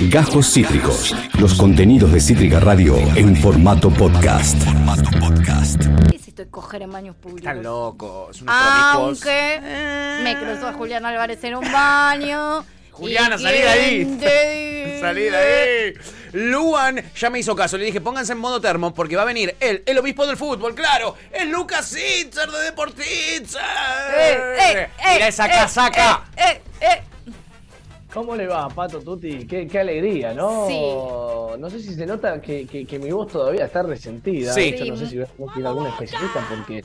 Gajos Cítricos. Los contenidos de Cítrica Radio en formato podcast. ¿Qué es esto de coger en baños públicos? Están locos, unos promiscuos. Aunque me cruzó a Julián Álvarez en un baño. Juliana, ¿Y salí de ahí. Salí de ahí. Luan ya me hizo caso. Le dije, pónganse en modo termo porque va a venir él, el obispo del fútbol, claro. Es Lucas Itzer de Deportitzer. Eh, eh, eh, Mira esa eh, casaca. Eh, eh, eh. ¿Cómo le va, Pato Tuti? Qué, qué alegría, ¿no? Sí. No sé si se nota que, que- que mi voz todavía está resentida. Sí. Hecho, no sé si voy a ir a algún especialista porque eh,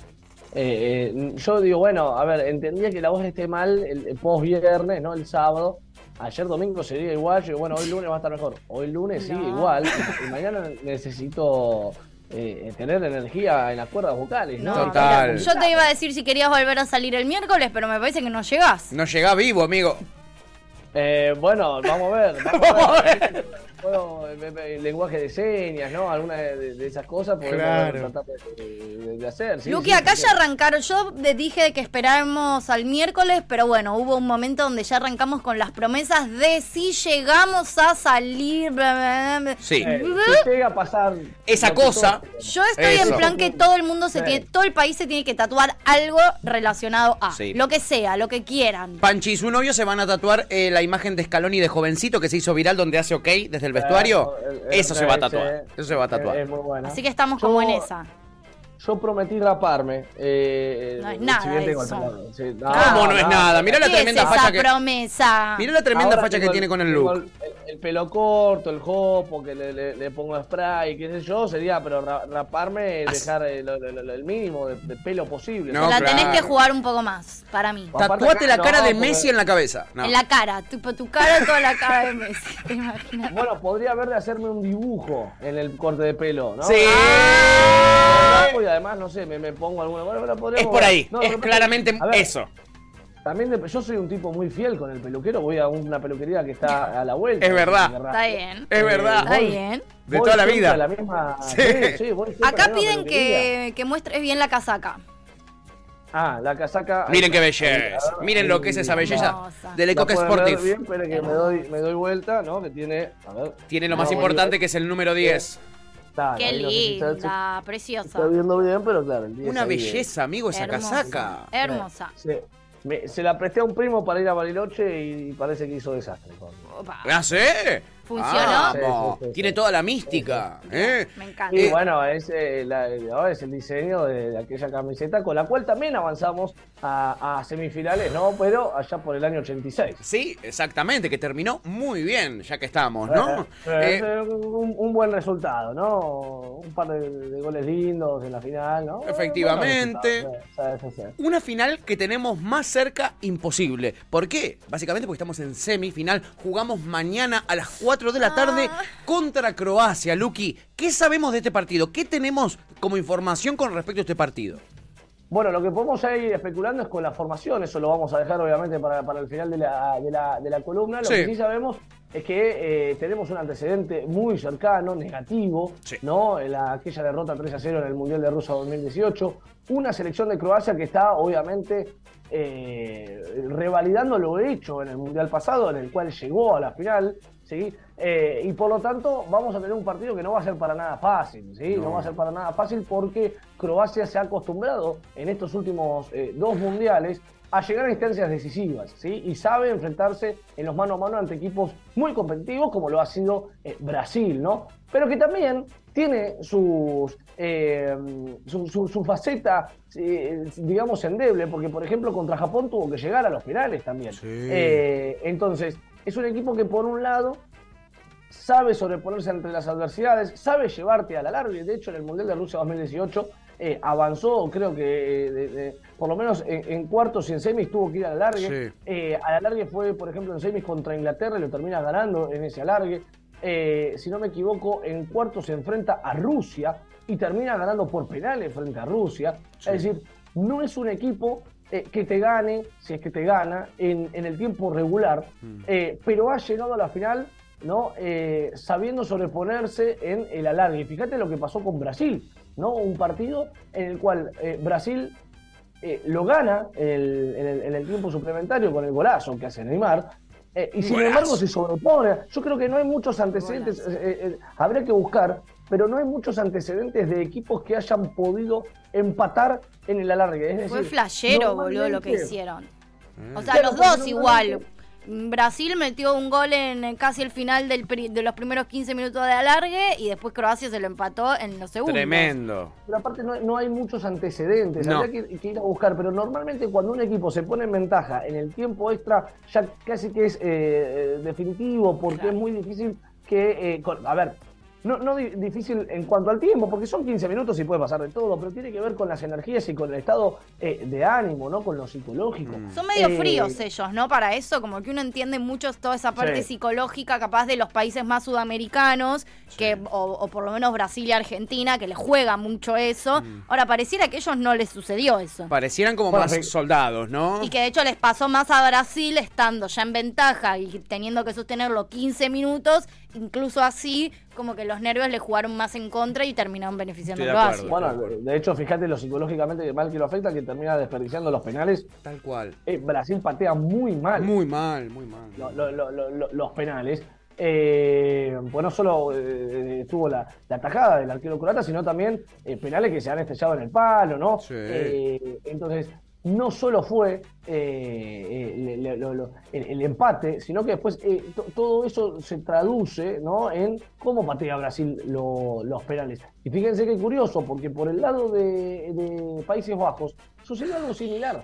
eh, yo digo, bueno, a ver, entendía que la voz esté mal el, el post viernes, ¿no? El sábado. Ayer domingo sería igual. Yo digo, bueno, hoy lunes va a estar mejor. Hoy lunes sigue No. igual. Y mañana necesito eh, tener energía en las cuerdas vocales, ¿no? Total. mira, yo te iba a decir si querías volver a salir el miércoles, pero me parece que no llegás. No llega vivo, amigo. Eh, bueno, vamos a ver. Vamos a ver. Puedo, eh, eh, lenguaje de señas, ¿no? Alguna de, de esas cosas podemos Claro. tratar de, de- de hacer. Sí, Luqui, sí, acá sí. ya arrancaron. Yo dije que esperáramos al miércoles, pero bueno, hubo un momento donde ya arrancamos con las promesas de si llegamos a salir. bla, bla, bla. Sí. Eh, si llega a pasar. Esa cosa. Yo estoy Eso. en plan que todo el mundo se tiene, todo el país se tiene que tatuar algo relacionado a Sí. lo que sea, lo que quieran. Panchi y su novio se van a tatuar eh, la imagen de Scaloni de jovencito que se hizo viral donde hace ok desde el vestuario. Eh, eh, Eso se va a eh, tatuar. Eso se va a tatuar. Eh, es muy bueno. Así que estamos Yo- como en esa. Yo prometí raparme. Eh, No es si nada el eso. Sí, ¿Cómo no es nada? Mirá la ¿Qué tremenda es facha esa que. promesa? Mirá la tremenda Ahora facha que tiene con el look. El, el pelo corto, el jopo, que le, le- le pongo spray, qué sé yo, sería, pero ra- raparme, dejar el, el- el- el mínimo de, de pelo posible. No, la claro. tenés que jugar un poco más, para mí. Tatuate la cara no, de porque- Messi en la cabeza. No. En la cara, tipo tu cara, toda la cara de Messi. ¿Te imaginas? Bueno, podría haber de hacerme un dibujo en el corte de pelo, ¿no? Sí. Ah, Y además, no sé, me, me pongo alguna. Bueno, pero Es podríamos por ahí. No, es claramente a ver, eso. También de- yo soy un tipo muy fiel con el peluquero, voy a una peluquería que está a la vuelta. Es verdad. Está bien. Es verdad. Está bien. De toda la vida. la misma. Sí. Sí, sí, voy siempre a Acá piden que, que muestres bien la casaca. Ah, la casaca. Miren qué belleza. ahí- Miren lo que es esa belleza Hermosa. del La Ecoque Sportif. bien, pero que me doy, me doy vuelta, ¿no? Que tiene. A ver. Tiene lo más No, importante que es el número 10. Está, Qué no si está- linda, preciosa. Está viendo bien, pero claro. el 10 Una belleza, amigo, esa Hermosa. casaca. Hermosa. Sí. Me- se la presté a un primo para ir a Bariloche y parece que hizo desastre. ¿Ah, sí? ¿Funcionó? Vamos. Sí, sí, sí, Tiene sí. toda la mística. ¿eh? Me encanta. Y Eh, bueno, es, eh, la- es el diseño de, de aquella camiseta con la cual también avanzamos a, a semifinales, ¿no? Pero allá por el año 86. Sí, exactamente, que terminó muy bien, ya que estamos, ¿no? Eh, Eh, eh, un, un buen resultado, ¿no? Un par de, de goles lindos en la final, ¿no? Efectivamente. Buenos resultados, sí, sí, sí. Una final que tenemos más cerca imposible. ¿Por qué? Básicamente porque estamos en semifinal. Jugamos mañana a las 4 de la tarde Ah. contra Croacia. Lucky, ¿qué sabemos de este partido? ¿Qué tenemos como información con respecto a este partido? Bueno, lo que podemos ir especulando es con la formación, eso lo vamos a dejar obviamente para, para el final de la, de la, de la columna. Lo Sí. que sí sabemos es que eh, tenemos un antecedente muy cercano, negativo, Sí. ¿no? La- aquella derrota 3 a 0 en el Mundial de Rusia 2018. Una selección de Croacia que está obviamente eh, revalidando lo hecho en el Mundial pasado, en el cual llegó a la final. ¿sí? Eh, y por lo tanto vamos a tener un partido que no va a ser para nada fácil, ¿sí? no, No. va a ser para nada fácil porque Croacia se ha acostumbrado en estos últimos eh, dos mundiales a llegar a instancias decisivas, ¿sí? Y sabe enfrentarse en los mano a mano ante equipos muy competitivos como lo ha sido eh, Brasil, ¿no? Pero que también tiene sus, su, su- su faceta, digamos, endeble, porque por ejemplo contra Japón tuvo que llegar a los finales también. Sí. Entonces, es un equipo que por un lado sabe sobreponerse entre las adversidades, sabe llevarte a la larga. De hecho, en el Mundial de Rusia 2018 eh, avanzó, creo que eh, de- de- por lo menos en, en cuartos y en semis tuvo que ir a la larga. Sí. Eh, a la larga fue, por ejemplo, en semis contra Inglaterra y lo termina ganando en ese alargue. Eh, si no me equivoco, en cuartos se enfrenta a Rusia y termina ganando por penales frente a Rusia. Es decir, no es un equipo eh, que te gane, si es que te gana, en, en el tiempo regular, eh, pero ha llegado a la final ¿no? Eh, sabiendo sobreponerse en el alargue. Y fíjate lo que pasó con Brasil, ¿no? Un partido en el cual eh, Brasil eh, lo gana en el, en el- en el tiempo suplementario con el golazo que hace Neymar, eh, y sin Golazo. embargo se sobrepone. Yo creo que no hay muchos antecedentes, eh, eh, habría que buscar, pero no hay muchos antecedentes de equipos que hayan podido empatar en el alargue. Es decir, Fue flashero, boludo, lo que hicieron. Mm. O sea, Claro, los dos igual. Brasil metió un gol en eh, casi el final del pri- de los primeros 15 minutos de alargue y después Croacia se lo empató en los segundos. Tremendo. Pero aparte no, no hay muchos antecedentes, No. habría que, que ir a buscar. Pero normalmente cuando un equipo se pone en ventaja en el tiempo extra, ya casi que es eh, eh, definitivo, porque es muy difícil que... eh, con- a ver, no, no di- difícil en cuanto al tiempo, porque son 15 minutos y puede pasar de todo, pero tiene que ver con las energías y con el estado eh, de ánimo, ¿no? Con lo psicológico. Son medio Eh, fríos ellos, ¿no? Para eso, como que uno entiende mucho toda esa parte Sí. psicológica capaz de los países más sudamericanos, que, o, o por lo menos Brasil y Argentina, que les juega mucho eso. Mm. Ahora, pareciera que a ellos no les sucedió eso. Parecieran como Bueno, más sí. soldados, ¿no? Y que de hecho les pasó más a Brasil estando ya en ventaja y teniendo que sostenerlo 15 minutos, incluso así, como que los nervios le jugaron más en contra y terminaron beneficiando Estoy a de Croacia. acuerdo. Bueno, de hecho, fíjate lo psicológicamente que mal que lo afecta, que termina desperdiciando los penales. Tal cual. Eh, Brasil patea muy mal. Muy mal, muy mal. lo- lo- lo- lo- lo- los penales. Eh, pues no solo eh, estuvo la, la tajada del arquero croata, sino también eh, penales que se han estrellado en el palo, ¿no? Sí. Eh, entonces, no solo fue eh, eh, lo- el, el empate, sino que después eh, to- todo eso se traduce ¿no? en cómo patea Brasil lo- los penales. Y fíjense qué curioso, porque por el lado de, de Países Bajos sucedió algo similar.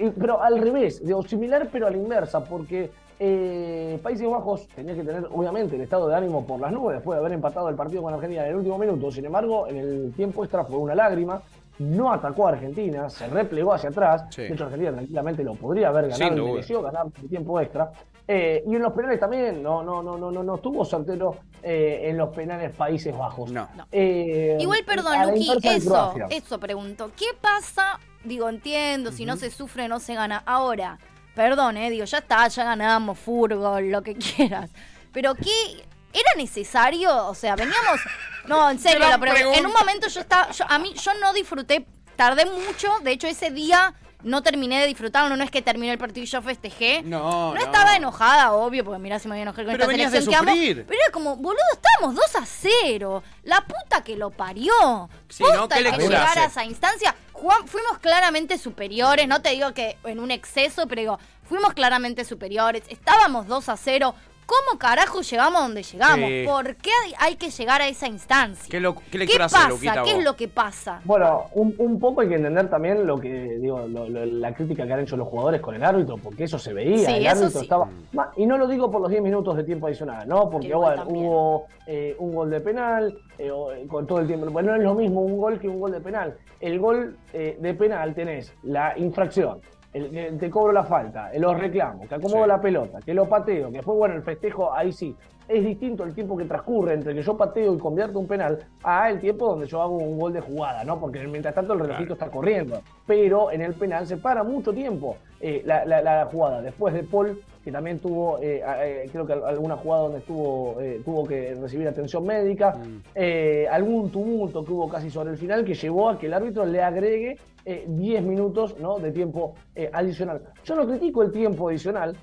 Eh, pero al revés, digo, similar pero a la inversa, porque eh, Países Bajos tenía que tener obviamente el estado de ánimo por las nubes después de haber empatado el partido con Argentina en el último minuto. Sin embargo, en el tiempo extra fue una lágrima. No atacó a Argentina, se replegó hacia atrás. Sí. De hecho, Argentina tranquilamente lo podría haber ganado y mereció ganar el tiempo extra. Eh, y en los penales también, no, no, no, no, no, no estuvo certero eh, en los penales Países Bajos. No. No. Eh, Igual, perdón, Luqui, eso, eso pregunto. ¿Qué pasa? Digo, entiendo, si no se sufre, no se gana. Ahora, perdón, eh, digo, ya está, ya ganamos, furgol, lo que quieras. Pero ¿qué? ¿Era necesario? O sea, veníamos... No, en serio, la pregunta. En un momento yo estaba... yo- a mí, yo no disfruté, tardé mucho. De hecho, ese día no terminé de disfrutarlo. No es que terminé el partido y yo festejé. No, No no. estaba enojada, obvio, porque mirá si me voy a enojar con Pero esta selección que amo. Pero era como, boludo, estábamos 2 a 0. La puta que lo parió. Sí, ¿no? ¿Qué hay que llegar a esa instancia. Juan- fuimos claramente superiores. No te digo que en un exceso, pero digo, fuimos claramente superiores. Estábamos 2 a 0. ¿Cómo carajo llegamos donde llegamos? Sí. ¿Por qué hay- que llegar a esa instancia? ¿Qué, lo- qué ¿Qué lectura hace, pasa? Luquita, ¿Qué vos? es lo que pasa? Bueno, un, un poco hay que entender también lo que digo, lo- lo- la crítica que han hecho los jugadores con el árbitro, porque eso se veía. Sí, el eso árbitro sí. estaba. Ma- Y no lo digo por los 10 minutos de tiempo adicional, ¿no? Porque bueno, hubo eh, un gol de penal eh, o- eh, con todo el tiempo. Bueno, no es lo mismo un gol que un gol de penal. El gol eh, de penal tenés la infracción. El, que te cobro la falta, eh, los reclamos, que acomodo Sí. la pelota, que lo pateo, que después, bueno, el festejo, ahí sí. Es distinto el tiempo que transcurre entre que yo pateo y convierto un penal a el tiempo donde yo hago un gol de jugada, ¿no? Porque mientras tanto el relojito está corriendo. Pero en el penal se para mucho tiempo eh, la, la- la jugada. Después de Paul, que también tuvo, eh, eh, creo que al- alguna jugada donde estuvo, eh, tuvo que recibir atención médica, eh, algún tumulto que hubo casi sobre el final que llevó a que el árbitro le agregue eh, 10 minutos ¿no? de tiempo adicional. Yo no critico el tiempo adicional,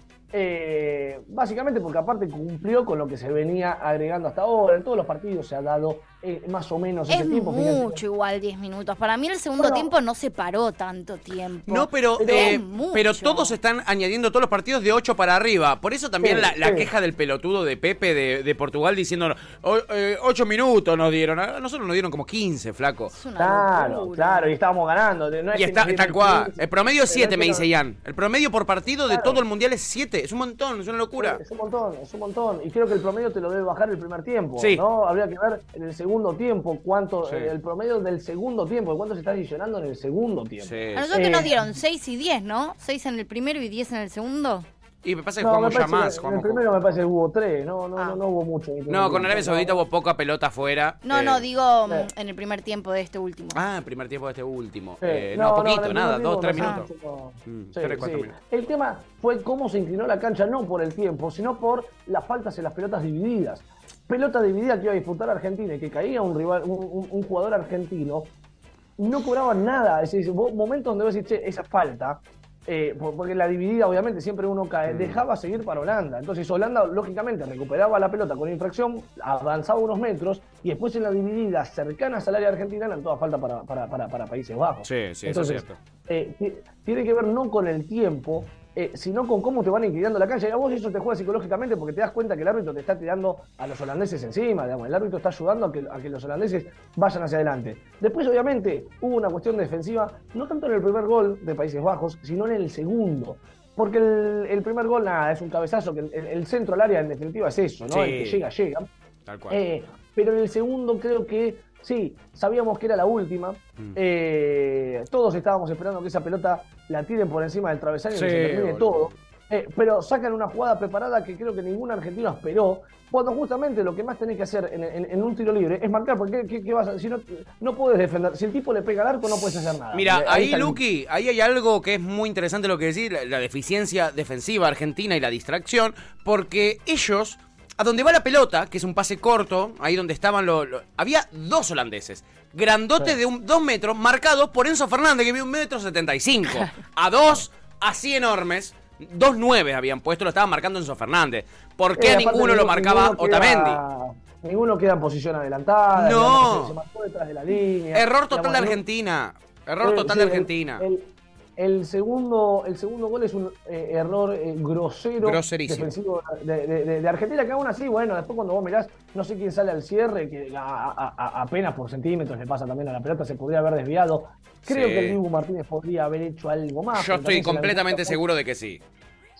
básicamente porque aparte cumplió con lo que se venía agregando hasta ahora. En todos los partidos se ha dado eh, más o menos Es ese tiempo. mucho igual 10 minutos. Para mí el segundo Bueno. tiempo no se paró tanto tiempo. No, pero, Pero eh, pero todos están añadiendo todos los partidos de 8 para arriba. Por eso también Sí, la, la sí. queja del pelotudo de Pepe de, de Portugal diciendo 8 minutos nos dieron. A nosotros nos dieron como 15, flaco. Claro, locura. claro, y estábamos ganando. No es Y está tal cual. 15, El promedio es pero 7, es me dice Ian. El promedio por partido de todo el mundial es 7. Es un montón, es una locura. Es un montón, es un montón. Y creo que el promedio te lo debe bajar el primer tiempo. Sí. ¿no? Habría que ver en el segundo tiempo cuánto, Sí. eh, el promedio del segundo tiempo, cuánto se está adicionando en el segundo tiempo. Sí. A nosotros que Eh, nos dieron 6 y 10, ¿no? 6 en el primero y 10 en el segundo. Y me pasa que No, jugamos ya parece más. que en el jugamos primero me parece que hubo tres, no, no, Ah. no, no hubo mucho. No, con Arabia Saudita hubo poca pelota afuera. No, Eh, no, digo mm, en el primer tiempo de este último. Ah, el primer tiempo de este último. Sí. Eh, no, poquito, en nada, primer dos, tres tiempo minutos. me parece Mm, que- tres, cuatro minutos. El tema fue cómo se inclinó la cancha, no por el tiempo, sino por las faltas en las pelotas divididas. Pelota dividida que iba a disputar Argentina y que caía un rival, un, un- un jugador argentino, no cobraban nada. Es decir, momentos donde vos decís, che, esa falta, eh, por- porque la dividida obviamente siempre uno Mm. cae, dejaba seguir para Holanda. Entonces Holanda lógicamente recuperaba la pelota con infracción, avanzaba unos metros y después en la dividida cercanas al área argentina eran toda falta para, para, para, para Países Bajos. Sí, sí, eso es Entonces, cierto. eh, ti- tiene que ver no con el tiempo, eh, sino con cómo te van inclinando la cancha. Y a vos eso te juega psicológicamente porque te das cuenta que el árbitro te está tirando a los holandeses encima, digamos. El árbitro está ayudando a que, a que los holandeses vayan hacia adelante. Después, obviamente, hubo una cuestión defensiva, no tanto en el primer gol de Países Bajos, sino en el segundo. Porque el, el primer gol, nada, es un cabezazo, que el, el centro al área en definitiva es eso, ¿no? Sí. El que llega, llega. Tal cual. Eh, pero en el segundo creo que sí, sabíamos que era la última. Mm. Eh, todos estábamos esperando que esa pelota la tiren por encima del travesaño y que se termine boludo. todo. Eh, pero sacan una jugada preparada que creo que ningún argentino esperó. Cuando justamente lo que más tenés que hacer en, en- en un tiro libre es marcar, porque ¿qué, vas a, si no, no puedes defender? Si el tipo le pega al arco, no puedes hacer nada. Mira, ahí, Luqui, ahí hay algo que es muy interesante lo que decís, la, la deficiencia defensiva argentina y la distracción, porque ellos, a donde va la pelota, que es un pase corto, ahí donde estaban los... los- había dos holandeses, grandotes de un, dos metros, marcados por Enzo Fernández, que mide un metro setenta y cinco. A dos, así enormes, dos nueve habían puesto, lo estaban marcando Enzo Fernández. ¿Por qué Eh, ninguno lo marcaba ninguno queda- Otamendi? Ninguno queda en posición adelantada. No. Se, se marcó detrás de la línea. Error total Digamos, de Argentina. Error Eh, total sí, de Argentina. El, el segundo, el segundo gol es un eh, error eh, grosero defensivo de, de- de- de Argentina, que aún así, bueno, después cuando vos mirás, no sé quién sale al cierre, que a- a- a- apenas por centímetros le pasa también a la pelota, se podría haber desviado. Creo Sí. que el Dibu Martínez podría haber hecho algo más. Yo estoy completamente seguro de que sí.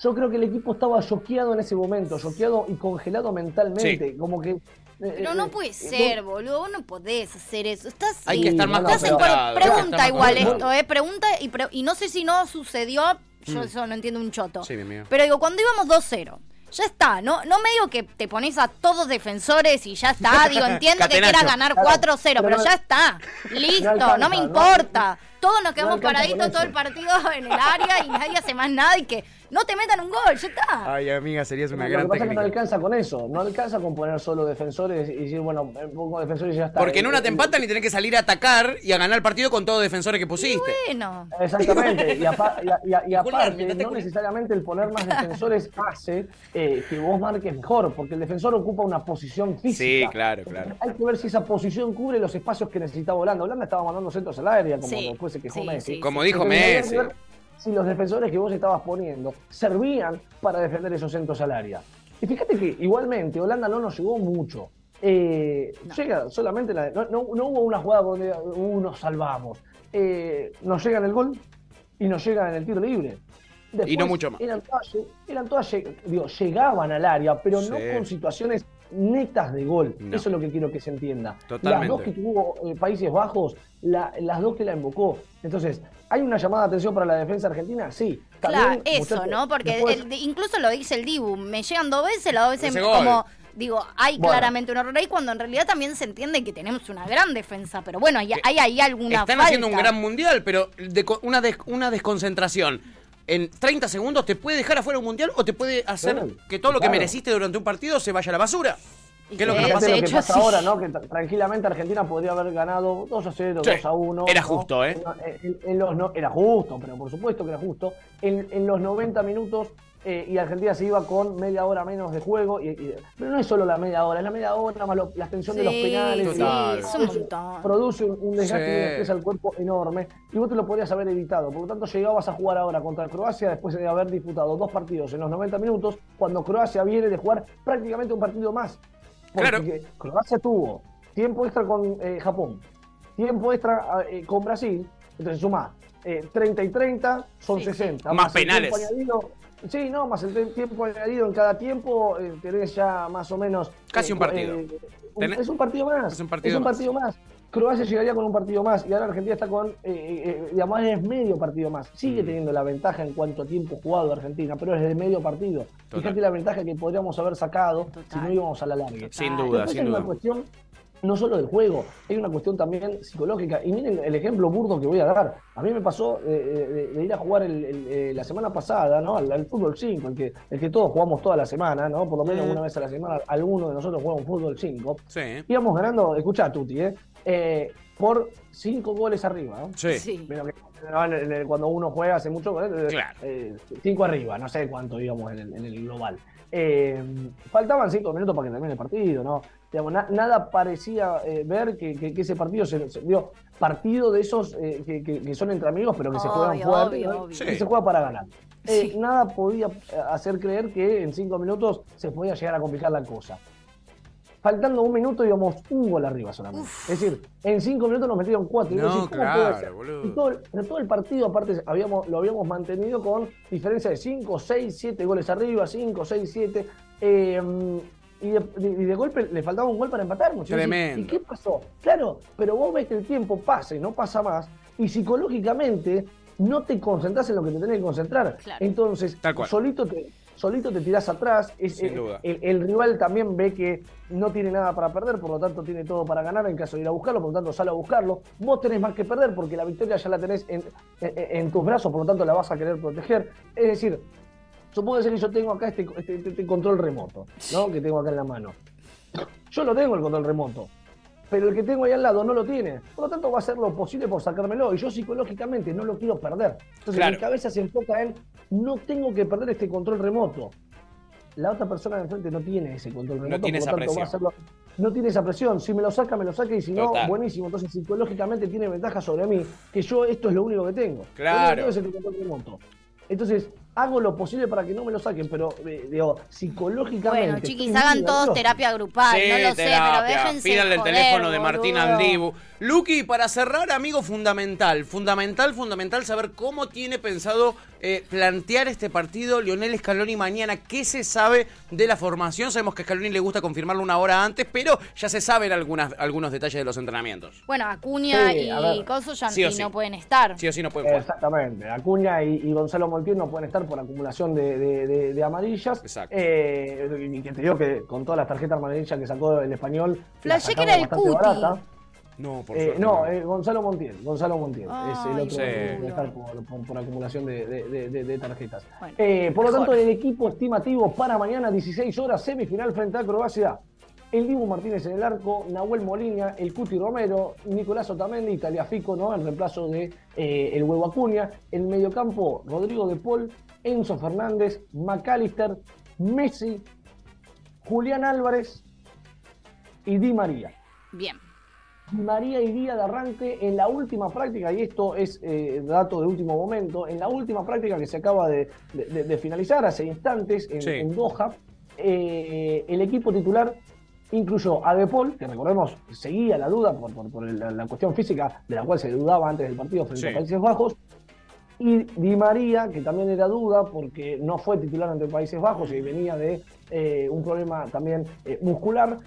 Yo creo que el equipo estaba choqueado en ese momento, choqueado y congelado mentalmente, como que... Pero eh, no eh, puede eh, ser, boludo. Vos no podés hacer eso. Estás Hay que estar más Estás en pregunta más igual esto, ¿eh? Pregunta y, pre- y no sé si no sucedió. Yo eso no entiendo un choto. Mm. Sí, mi amigo. Pero digo, cuando íbamos 2-0, ya está. No, no me digo que te pones a todos defensores y ya está. Digo, entiendo que quieras ganar Claro, 4-0, pero ya está. Listo, no, alcanza, me no- importa. Todos nos quedamos paraditos todo el partido en el área y nadie hace más nada y que no te metan un gol, ya está. Ay, amiga, serías Lo que pasa es que no alcanza con eso, no alcanza con poner solo defensores y decir, bueno, eh, pongo defensores y ya está. Porque en Eh, una te eh, empatan y tenés que salir a atacar y a ganar el partido con todos los defensores que pusiste. Bueno. Exactamente, y, y aparte, no necesariamente el poner más defensores hace eh, que vos marques mejor, porque el defensor ocupa una posición física. Sí, claro, claro. Hay que ver si esa posición cubre los espacios que necesitaba Holanda. Holanda estaba mandando centros al área, como Sí, después se quejó sí, Messi. sí, Como dijo Messi. Si los defensores que vos estabas poniendo servían para defender esos centros al área. Y fíjate que igualmente Holanda no nos llegó mucho. Eh, Llega solamente la, no, no- no hubo una jugada donde uh, nos salvamos. Eh, nos llega en el gol y nos llega en el tiro libre. Y no mucho más. Eran todas, eran todas lleg- digo, llegaban al área, pero no con situaciones netas de gol. No. Eso es lo que quiero que se entienda. Totalmente. Las dos que tuvo eh, Países Bajos, la- las dos que la invocó. Entonces, ¿hay una llamada de atención para la defensa argentina? Sí. Claro, eso, ¿no? Porque después- el- incluso lo dice el Dibu, me llegan dos veces, las dos veces Ese gol. como, digo, hay Bueno. claramente un error ahí cuando en realidad también se entiende que tenemos una gran defensa, pero bueno, hay, hay ahí alguna Están falta. haciendo un gran mundial, pero de una, des- una desconcentración en 30 segundos te puede dejar afuera un mundial o te puede hacer Claro, que todo lo que mereciste durante un partido se vaya a la basura. ¿Qué es lo que sí, nos pasa? de lo que hecho, pasa sí. ahora, ¿no? Que tra- tranquilamente Argentina podría haber ganado 2 a 0, Sí, 2 a 1. era ¿no? justo, ¿eh? En, en los no- era justo, pero por supuesto que era justo. En, en los 90 minutos eh, y Argentina se iba con media hora menos de juego. Y, y- pero no es solo la media hora, es la media hora más lo- la extensión de los Sí, penales. y- sí, es produce un, un desgaste Sí. al cuerpo enorme y vos te lo podrías haber evitado. Por lo tanto, llegabas a jugar ahora contra Croacia después de haber disputado dos partidos en los 90 minutos, cuando Croacia viene de jugar prácticamente un partido más. Porque Claro. Croacia tuvo tiempo extra con eh, Japón, tiempo extra eh, con Brasil, entonces suma eh, 30 y 30 son Sí, 60. Más el penales. añadido- Sí, no, más el tiempo añadido en cada tiempo, eh, tenés ya más o menos... Casi eh, un partido. eh, un- es un partido más. Es un partido más. partido más. Croacia llegaría con un partido más y ahora Argentina está con, eh, eh, digamos, es medio partido más. Sigue Mm. teniendo la ventaja en cuanto a tiempo jugado Argentina, pero es de medio partido. Total. Fíjate la ventaja que podríamos haber sacado si no íbamos a la larga. Sin duda, Después sin hay duda. una cuestión no solo del juego, hay una cuestión también psicológica. Y miren el ejemplo burdo que voy a dar. A mí me pasó eh, de, de ir a jugar el- el- eh, la semana pasada, ¿no? Al, al fútbol 5, el que, el que todos jugamos toda la semana, ¿no? Por lo menos una vez a la semana, alguno de nosotros juega un fútbol 5. Sí. Íbamos ganando, escucha Tuti, ¿eh? Eh, por 5 goles arriba, ¿no? Sí. Sí. Pero que ¿no? En el- en el- cuando uno juega hace mucho, eh, Claro. eh, cinco arriba, no sé cuánto íbamos en el, en el global. Eh, faltaban cinco minutos para que termine el partido, ¿no? Digamos, na- nada parecía eh, ver que, que- que ese partido se, se dio partido de esos eh, que, que- que son entre amigos, pero que se juegan fuerte, obvio, ¿no? obvio. que Sí. se juega para ganar. Eh, Sí. Nada podía hacer creer que en cinco minutos se podía llegar a complicar la cosa. Faltando un minuto íbamos un gol arriba solamente. Es decir, en cinco minutos nos metieron cuatro. Y No, vos decís, ¿cómo claro, boludo. Y todo, el- pero todo el partido, aparte, habíamos, lo habíamos mantenido con diferencia de 5, 6, 7 goles arriba, 5, 6, 7. y, de, de- y de golpe le faltaba un gol para empatar. muchachos. Tremendo. ¿Y qué pasó? Claro, pero vos ves que el tiempo pasa y no pasa más. Y psicológicamente no te concentras en lo que te tenés que concentrar. Claro. Entonces, solito te, solito te tirás atrás. Es- Sin eh, duda. El, el rival también ve que no tiene nada para perder, por lo tanto tiene todo para ganar en caso de ir a buscarlo, por lo tanto sale a buscarlo. Vos tenés más que perder porque la victoria ya la tenés en, en- en tus brazos, por lo tanto la vas a querer proteger. Es decir, supongo que yo tengo acá este, este- este- este control remoto, ¿no? Que tengo acá en la mano. Yo lo tengo el control remoto, pero el que tengo ahí al lado no lo tiene. Por lo tanto, va a hacer lo posible por sacármelo. Y yo psicológicamente no lo quiero perder. Entonces, Claro. mi cabeza se enfoca en no tengo que perder este control remoto. La otra persona de enfrente no tiene ese control remoto, tiene por esa tanto va a presión. hacerlo. No tiene esa presión. Si me lo saca, me lo saca. Y si no, buenísimo. Entonces, psicológicamente tiene ventaja sobre mí. Que yo esto es lo único que tengo. Claro. Lo único que tengo es el control remoto. Entonces, hago lo posible para que no me lo saquen. Pero, eh, digo, psicológicamente. Bueno, chiquis, hagan todos terapia grupal, Sí, no lo sé, pero déjense Pídanle el teléfono de Martín boludo. Aldibu. Luqui, para cerrar, amigo, fundamental, fundamental, fundamental saber cómo tiene pensado eh, plantear este partido Lionel Scaloni mañana. ¿Qué se sabe de la formación? Sabemos que a Scaloni le gusta confirmarlo una hora antes, pero ya se saben algunas, algunos detalles de los entrenamientos. Bueno, Acuña Sí, y. Coso ya Sí sí. no pueden estar. Sí o sí no pueden jugar. Exactamente. Acuña y, y Gonzalo Montiel no pueden estar por acumulación de, de- de- de amarillas. Exacto. Eh, y que te digo que con todas las tarjetas amarillas que sacó el español. la Flashé que era el Cuti. barata. No, por Eh, no, eh, Gonzalo Montiel. Gonzalo Montiel. es el otro sí. que puede estar por, por- por acumulación de, de- de- de- de tarjetas. Bueno, Eh, por lo tanto, el equipo estimativo para mañana, 16 horas, semifinal frente a Croacia. El Dibu Martínez en el arco, Nahuel Molina, el Cuti Romero, Nicolás Otamendi, Taliafico, ¿no? En reemplazo de eh, el Huevo Acuña. El mediocampo, Rodrigo de Paul, Enzo Fernández, McAllister, Messi, Julián Álvarez y Di María. Bien. Di María iría de arranque en la última práctica, y esto es eh, dato de último momento, en la última práctica que se acaba de, de- de- de finalizar hace instantes en, Sí. en Doha, eh, el equipo titular incluyó a De Paul, que recordemos seguía la duda por, por- por la, la cuestión física de la cual se dudaba antes del partido frente Sí. a Países Bajos, y Di María, que también era duda porque no fue titular ante Países Bajos y venía de eh, un problema también eh, muscular,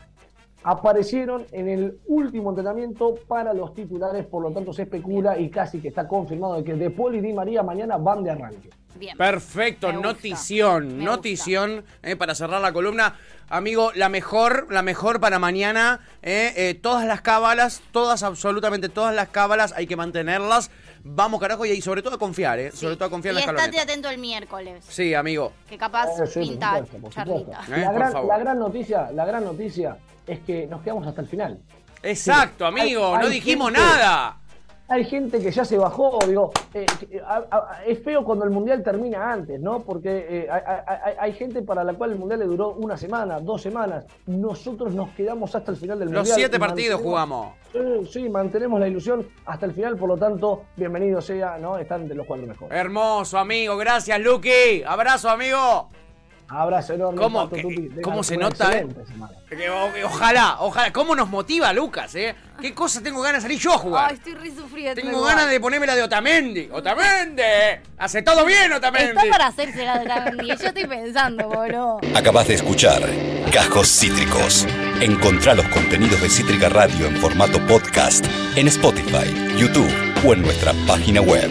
aparecieron en el último entrenamiento para los titulares, por lo tanto se especula y casi que está confirmado de que De Paul y Di María mañana van de arranque. Bien. Perfecto, Me notición, notición eh, para cerrar la columna. Amigo, la mejor, la mejor para mañana. eh, eh, todas las cábalas, todas, absolutamente todas las cábalas, hay que mantenerlas. Vamos, carajo, y, y sobre todo a confiar, ¿eh? Sobre todo a confiar y en la estate atento el miércoles, Sí, amigo. que capaz sí, por pinta supuesto, por supuesto. charlita. La, por gran, favor. la gran noticia, la gran noticia es que nos quedamos hasta el final. Exacto, amigo, hay no dijimos gente- nada. Hay gente que ya se bajó, digo, eh, que, a- a- es feo cuando el mundial termina antes, ¿no? Porque eh, hay, gente para la cual el mundial le duró una semana, dos semanas. Nosotros nos quedamos hasta el final del Los mundial. siete y partidos jugamos. Sí, sí, mantenemos la ilusión hasta el final, por lo tanto, bienvenido sea, ¿no? Estar entre los cuatro mejores. Hermoso, amigo. Gracias, Lucky. Abrazo, amigo. Abrazo enorme. ¿Cómo, Pato que- cómo se nota, eh? excelente semana. Que o- ojalá, ojalá. ¿Cómo nos motiva Lucas, eh? ¿Qué cosa tengo ganas de salir yo a jugar? Ay, estoy re sufriendo. Tengo igual. ganas de ponerme la de Otamendi. ¡Otamendi! Hace todo bien, Otamendi. Está para hacerse la de Otamendi. Yo estoy pensando, boludo. Acabas de escuchar Cajos Cítricos. Encontrá los contenidos de Cítrica Radio en formato podcast en Spotify, YouTube o en nuestra página web.